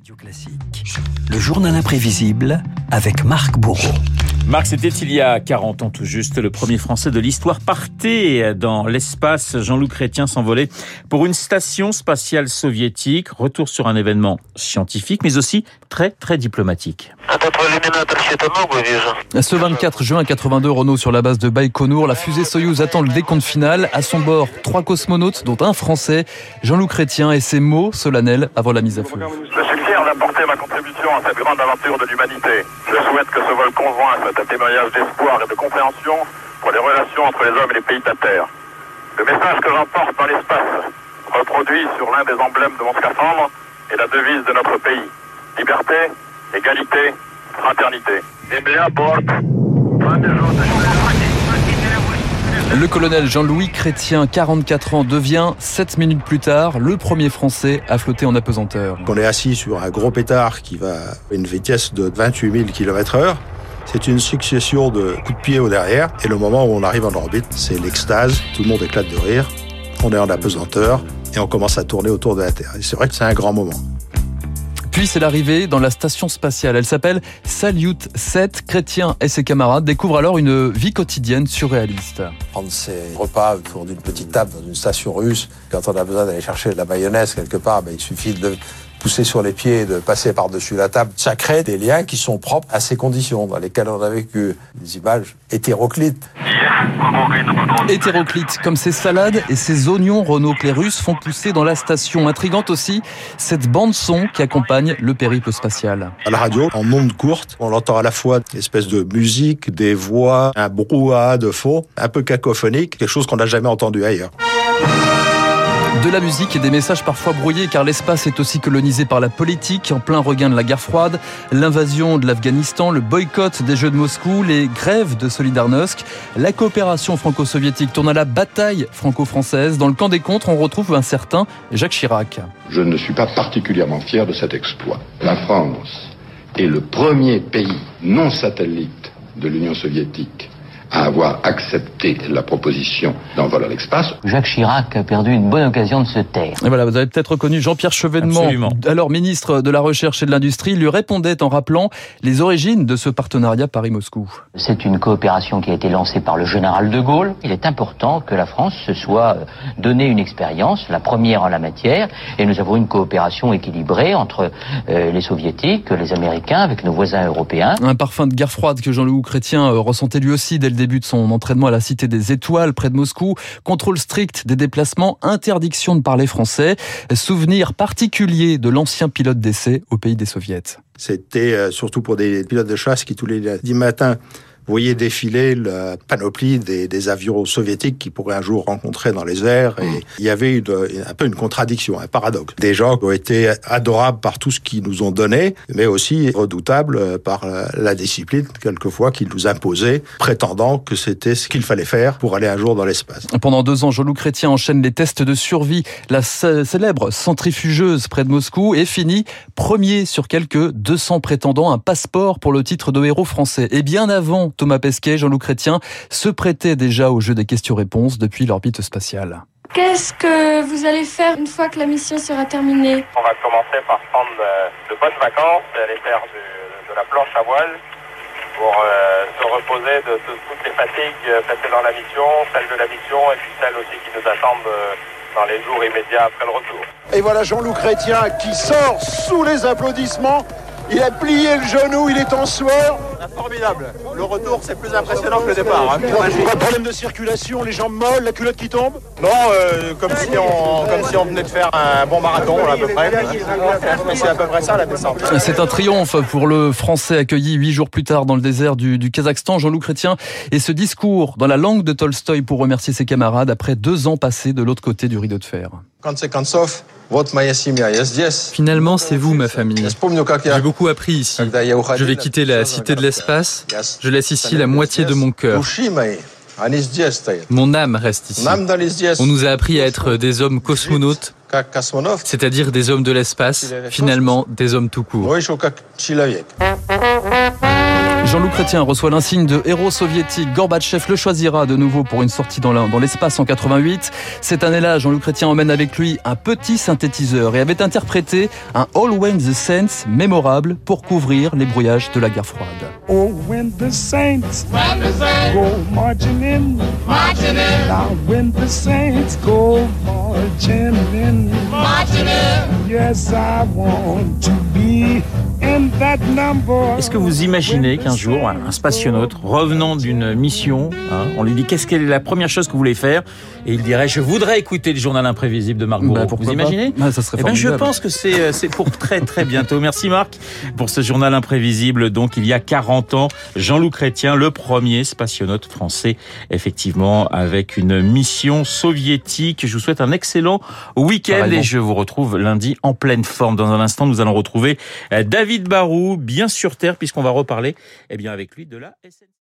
Radio Classique, le journal imprévisible avec Marc Bourreau. Marc, c'était il y a 40 ans tout juste, le premier Français de l'histoire partait dans l'espace. Jean-Loup Chrétien s'envolait pour une station spatiale soviétique. Retour sur un événement scientifique, mais aussi très très diplomatique. Ce 24 juin 82, Renault sur la base de Baïkonour, la fusée Soyouz attend le décompte final. À son bord, trois cosmonautes, dont un Français, Jean-Loup Chrétien, et ses mots solennels avant la mise à feu. Ma contribution à cette grande aventure de l'humanité. Je souhaite que ce vol conjoint soit un témoignage d'espoir et de compréhension pour les relations entre les hommes et les pays de la Terre. Le message que j'emporte dans l'espace, reproduit sur l'un des emblèmes de mon scaphandre, est la devise de notre pays. Liberté, égalité, fraternité. Bien, Le colonel Jean-Louis Chrétien, 44 ans, devient, 7 minutes plus tard, le premier Français à flotter en apesanteur. On est assis sur un gros pétard qui va à une vitesse de 28 000 km heure. C'est une succession de coups de pied au derrière. Et le moment où on arrive en orbite, c'est l'extase. Tout le monde éclate de rire. On est en apesanteur et on commence à tourner autour de la Terre. C'est vrai que c'est un grand moment. Puis c'est l'arrivée dans la station spatiale. Elle s'appelle Salyut 7. Chrétien et ses camarades découvrent alors une vie quotidienne surréaliste. Prendre ses repas autour d'une petite table dans une station russe. Quand on a besoin d'aller chercher de la mayonnaise quelque part, ben, il suffit de pousser sur les pieds et de passer par-dessus la table. Ça crée des liens qui sont propres à ces conditions dans lesquelles on a vécu. Des images hétéroclites. Hétéroclite, comme ces salades et ces oignons Renault Russes font pousser dans la station. Intrigante aussi, cette bande-son qui accompagne le périple spatial. À la radio, en ondes courtes, on entend à la fois une espèce de musique, des voix, un brouhaha de fond, un peu cacophonique, quelque chose qu'on n'a jamais entendu ailleurs. La musique et des messages parfois brouillés car l'espace est aussi colonisé par la politique en plein regain de la guerre froide, l'invasion de l'Afghanistan, le boycott des Jeux de Moscou, les grèves de Solidarnosc. La coopération franco-soviétique tourne à la bataille franco-française. Dans le camp des contres, on retrouve un certain Jacques Chirac. Je ne suis pas particulièrement fier de cet exploit. La France est le premier pays non satellite de l'Union soviétique à avoir accepté la proposition d'un vol à l'espace. Jacques Chirac a perdu une bonne occasion de se taire. Et voilà, vous avez peut-être reconnu Jean-Pierre Chevènement, Absolument. alors ministre de la Recherche et de l'Industrie, lui répondait en rappelant les origines de ce partenariat Paris-Moscou. C'est une coopération qui a été lancée par le général de Gaulle. Il est important que la France se soit euh, donné une expérience, la première en la matière, et nous avons une coopération équilibrée entre euh, les soviétiques, les américains, avec nos voisins européens. Un parfum de guerre froide que Jean-Louis Chrétien euh, ressentait lui aussi dès le début de son entraînement à la Cité des Étoiles près de Moscou. Contrôle strict des déplacements, interdiction de parler français. Souvenir particulier de l'ancien pilote d'essai au pays des soviets. C'était euh, surtout pour des pilotes de chasse qui tous les lundis matins voyaient défiler la panoplie des, des, avions soviétiques qui pourraient un jour rencontrer dans les airs. Et il y avait une, un peu une contradiction, un paradoxe. Des gens qui ont été adorables par tout ce qu'ils nous ont donné, mais aussi redoutables par la discipline, quelquefois, qu'ils nous imposaient, prétendant que c'était ce qu'il fallait faire pour aller un jour dans l'espace. Pendant deux ans, Jean-Loup Chrétien enchaîne les tests de survie, la célèbre centrifugeuse près de Moscou, et finit premier sur quelques 200 prétendants un passeport pour le titre de héros français. Et bien avant Thomas Pesquet, Jean-Loup Chrétien se prêtaient déjà au jeu des questions-réponses depuis l'orbite spatiale. Qu'est-ce que vous allez faire une fois que la mission sera terminée? On va commencer par prendre de, de bonnes vacances, aller faire de la planche à voile pour euh, se reposer de, de, toutes les fatigues passées dans la mission, celles de la mission et puis celles aussi qui nous attendent euh, dans les jours immédiats après le retour. Et voilà Jean-Loup Chrétien qui sort sous les applaudissements. Il a plié le genou, il est en sueur. Formidable. Le retour, c'est plus impressionnant que le départ. Hein. Pas de problème de circulation, les jambes molles, la culotte qui tombe? Non, euh, comme, si on, comme si on venait de faire un bon marathon, à peu près. C'est à peu près ça, la descente. C'est un triomphe pour le Français accueilli huit jours plus tard dans le désert du, du Kazakhstan, Jean-Loup Chrétien. Et ce discours dans la langue de Tolstoï pour remercier ses camarades après deux ans passés de l'autre côté du rideau de fer. Finalement, c'est vous, ma famille. J'ai beaucoup appris ici. Je vais quitter la cité de l'espace. Je laisse ici la moitié de mon cœur. Mon âme reste ici. On nous a appris à être des hommes cosmonautes, c'est-à-dire des hommes de l'espace, finalement des hommes tout court. Jean-Loup Chrétien reçoit l'insigne de héros soviétique. Gorbatchev le choisira de nouveau pour une sortie dans l'espace en 88. Cette année-là, Jean-Loup Chrétien emmène avec lui un petit synthétiseur et avait interprété un All When the Saints mémorable pour couvrir les brouillages de la guerre froide. Oh, when the saints, go marching in, marching in. Now when the saints go marching in, marching in. Yes, I want to be est-ce que vous imaginez qu'un jour, un spationaute revenant d'une mission, hein, on lui dit qu'est-ce qu'elle est la première chose que vous voulez faire? Et il dirait je voudrais écouter le journal imprévisible de Marc Bourreau. Bah, vous imaginez? Ça serait eh ben, Je pense que euh, c'est pour très très bientôt. Merci Marc pour ce journal imprévisible. Donc il y a 40 ans, Jean-Loup Chrétien, le premier spationaute français, effectivement, avec une mission soviétique. Je vous souhaite un excellent week-end et je vous retrouve lundi en pleine forme. Dans un instant, nous allons retrouver euh, Barou, bien sur terre, puisqu'on va reparler eh bien, avec lui de la.